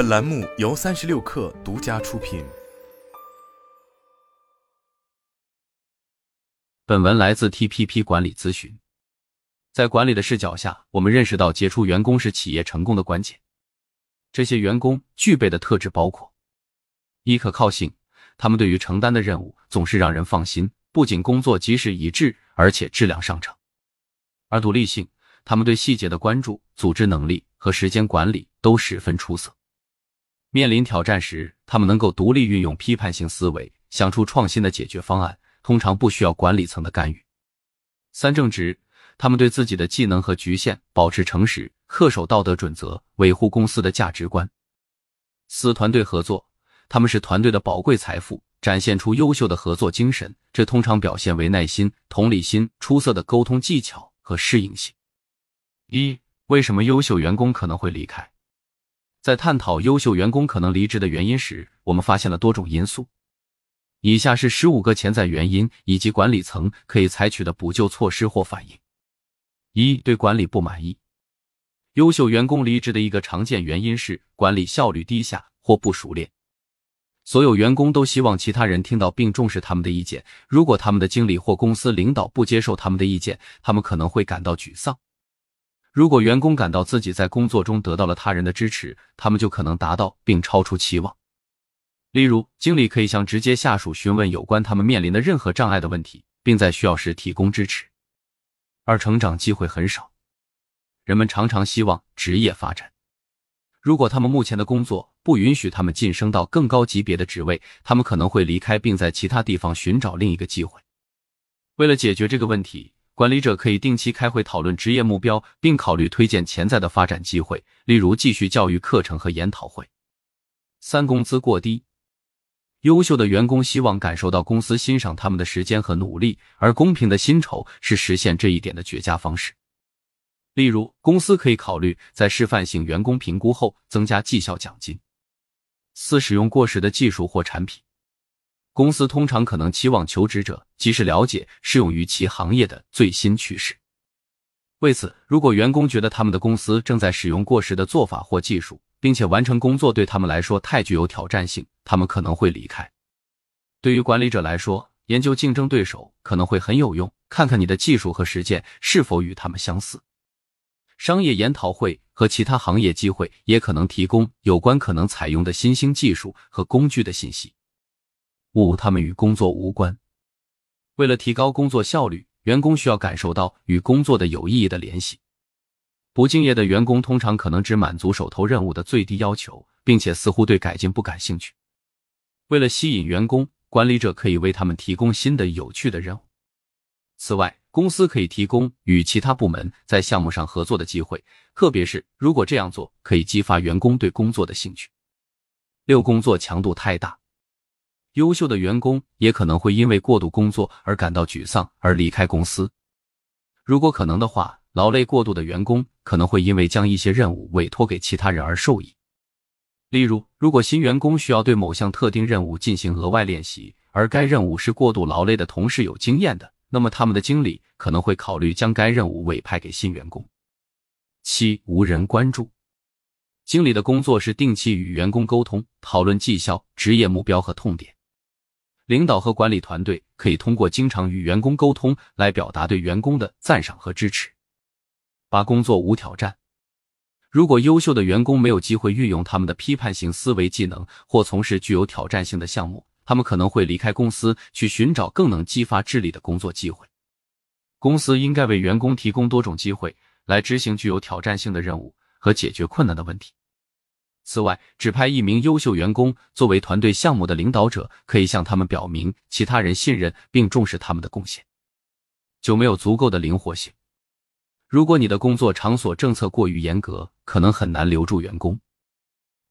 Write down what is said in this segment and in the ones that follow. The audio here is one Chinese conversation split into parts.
本栏目由三十六氪独家出品。本文来自 TPP 管理咨询。在管理的视角下，我们认识到杰出员工是企业成功的关键。这些员工具备的特质包括：一、可靠性，他们对于承担的任务总是让人放心，不仅工作及时一致，而且质量上乘；二、独立性，他们对细节的关注、组织能力和时间管理都十分出色。面临挑战时，他们能够独立运用批判性思维，想出创新的解决方案，通常不需要管理层的干预。三、正直。他们对自己的技能和局限保持诚实，恪守道德准则，维护公司的价值观。四、团队合作，他们是团队的宝贵财富，展现出优秀的合作精神，这通常表现为耐心、同理心、出色的沟通技巧和适应性。一、为什么优秀员工可能会离开？在探讨优秀员工可能离职的原因时，我们发现了多种因素。以下是十五个潜在原因以及管理层可以采取的补救措施或反应。一对管理不满意，优秀员工离职的一个常见原因是管理效率低下或不熟练。所有员工都希望其他人听到并重视他们的意见。如果他们的经理或公司领导不接受他们的意见，他们可能会感到沮丧。如果员工感到自己在工作中得到了他人的支持，他们就可能达到并超出期望。例如，经理可以向直接下属询问有关他们面临的任何障碍的问题，并在需要时提供支持。而成长机会很少，人们常常希望职业发展。如果他们目前的工作不允许他们晋升到更高级别的职位，他们可能会离开，并在其他地方寻找另一个机会。为了解决这个问题，管理者可以定期开会讨论职业目标，并考虑推荐潜在的发展机会，例如继续教育课程和研讨会。三、工资过低。优秀的员工希望感受到公司欣赏他们的时间和努力，而公平的薪酬是实现这一点的绝佳方式。例如，公司可以考虑在示范性员工评估后增加绩效奖金。四、使用过时的技术或产品，公司通常可能期望求职者及时了解适用于其行业的最新趋势。为此，如果员工觉得他们的公司正在使用过时的做法或技术，并且完成工作对他们来说太具有挑战性，他们可能会离开。对于管理者来说，研究竞争对手可能会很有用，看看你的技术和实践是否与他们相似。商业研讨会和其他行业机会也可能提供有关可能采用的新兴技术和工具的信息。五，他们与工作无关。为了提高工作效率，员工需要感受到与工作的有意义的联系。不敬业的员工通常可能只满足手头任务的最低要求，并且似乎对改进不感兴趣。为了吸引员工，管理者可以为他们提供新的有趣的任务。此外，公司可以提供与其他部门在项目上合作的机会，特别是如果这样做可以激发员工对工作的兴趣。六、工作强度太大，优秀的员工也可能会因为过度工作而感到沮丧而离开公司。如果可能的话。劳累过度的员工可能会因为将一些任务委托给其他人而受益。例如，如果新员工需要对某项特定任务进行额外练习，而该任务是过度劳累的同事有经验的，那么他们的经理可能会考虑将该任务委派给新员工。七、无人关注。经理的工作是定期与员工沟通，讨论绩效、职业目标和痛点。领导和管理团队可以通过经常与员工沟通来表达对员工的赞赏和支持。八工作无挑战。如果优秀的员工没有机会运用他们的批判性思维技能，或从事具有挑战性的项目，他们可能会离开公司，去寻找更能激发智力的工作机会。公司应该为员工提供多种机会，来执行具有挑战性的任务和解决困难的问题。此外，指派一名优秀员工作为团队项目的领导者，可以向他们表明其他人信任并重视他们的贡献。就没有足够的灵活性。如果你的工作场所政策过于严格，可能很难留住员工。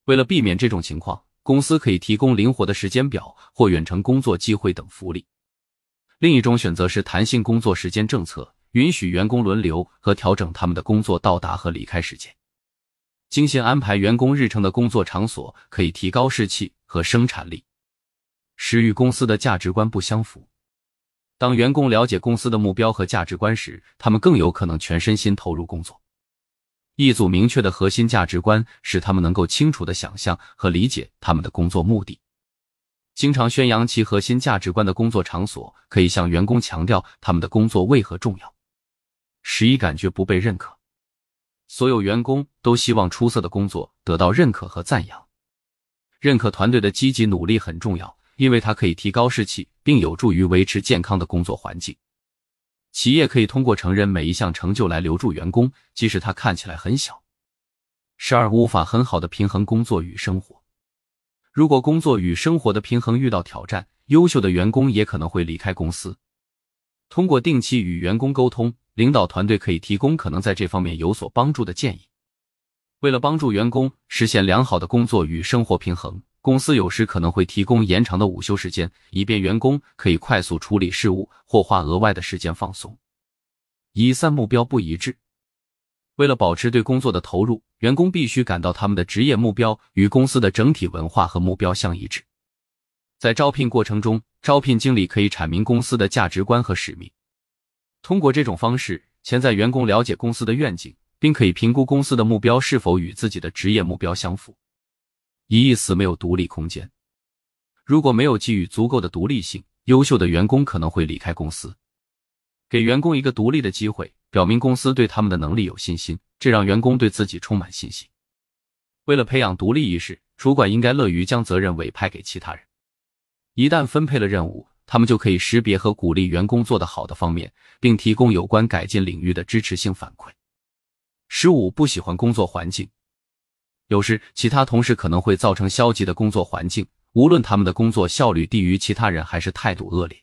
为了避免这种情况，公司可以提供灵活的时间表或远程工作机会等福利。另一种选择是弹性工作时间政策，允许员工轮流和调整他们的工作到达和离开时间。精心安排员工日程的工作场所可以提高士气和生产力。使与公司的价值观不相符。当员工了解公司的目标和价值观时，他们更有可能全身心投入工作。一组明确的核心价值观，使他们能够清楚的想象和理解他们的工作目的。经常宣扬其核心价值观的工作场所，可以向员工强调他们的工作为何重要。十一，感觉不被认可。所有员工都希望出色的工作得到认可和赞扬。认可团队的积极努力很重要，因为它可以提高士气，并有助于维持健康的工作环境。企业可以通过承认每一项成就来留住员工，即使他看起来很小。十二，无法很好的平衡工作与生活。如果工作与生活的平衡遇到挑战，优秀的员工也可能会离开公司。通过定期与员工沟通，领导团队可以提供可能在这方面有所帮助的建议。为了帮助员工实现良好的工作与生活平衡，公司有时可能会提供延长的午休时间，以便员工可以快速处理事务或花额外的时间放松。一三目标不一致，为了保持对工作的投入，员工必须感到他们的职业目标与公司的整体文化和目标相一致。在招聘过程中，招聘经理可以阐明公司的价值观和使命，通过这种方式，潜在员工了解公司的愿景。并可以评估公司的目标是否与自己的职业目标相符。一意思没有独立空间，如果没有给予足够的独立性，优秀的员工可能会离开公司。给员工一个独立的机会，表明公司对他们的能力有信心，这让员工对自己充满信心。为了培养独立意识，主管应该乐于将责任委派给其他人。一旦分配了任务，他们就可以识别和鼓励员工做得好的方面，并提供有关改进领域的支持性反馈。十五不喜欢工作环境，有时其他同事可能会造成消极的工作环境，无论他们的工作效率低于其他人还是态度恶劣。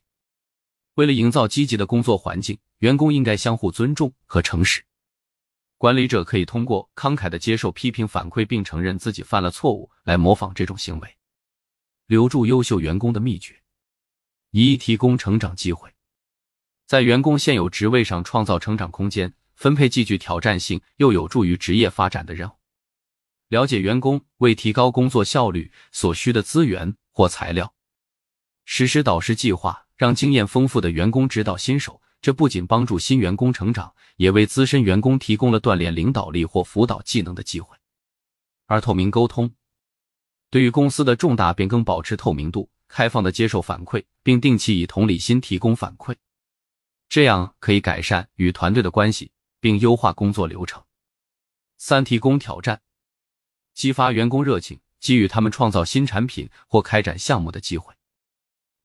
为了营造积极的工作环境，员工应该相互尊重和诚实。管理者可以通过慷慨的接受批评反馈，并承认自己犯了错误来模仿这种行为。留住优秀员工的秘诀：一、提供成长机会，在员工现有职位上创造成长空间。分配既具挑战性又有助于职业发展的任务，了解员工为提高工作效率所需的资源或材料，实施导师计划，让经验丰富的员工指导新手。这不仅帮助新员工成长，也为资深员工提供了锻炼领导力或辅导技能的机会。而透明沟通，对于公司的重大变更保持透明度，开放的接受反馈，并定期以同理心提供反馈，这样可以改善与团队的关系。并优化工作流程。三、提供挑战，激发员工热情，给予他们创造新产品或开展项目的机会。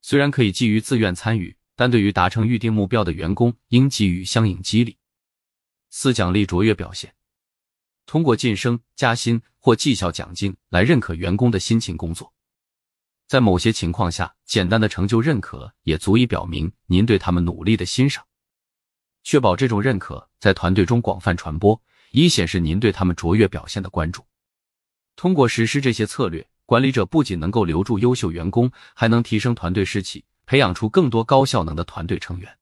虽然可以基于自愿参与，但对于达成预定目标的员工，应给予相应激励。四、奖励卓越表现，通过晋升、加薪或绩效奖金来认可员工的辛勤工作。在某些情况下，简单的成就认可也足以表明您对他们努力的欣赏。确保这种认可在团队中广泛传播，以显示您对他们卓越表现的关注。通过实施这些策略，管理者不仅能够留住优秀员工，还能提升团队士气，培养出更多高效能的团队成员。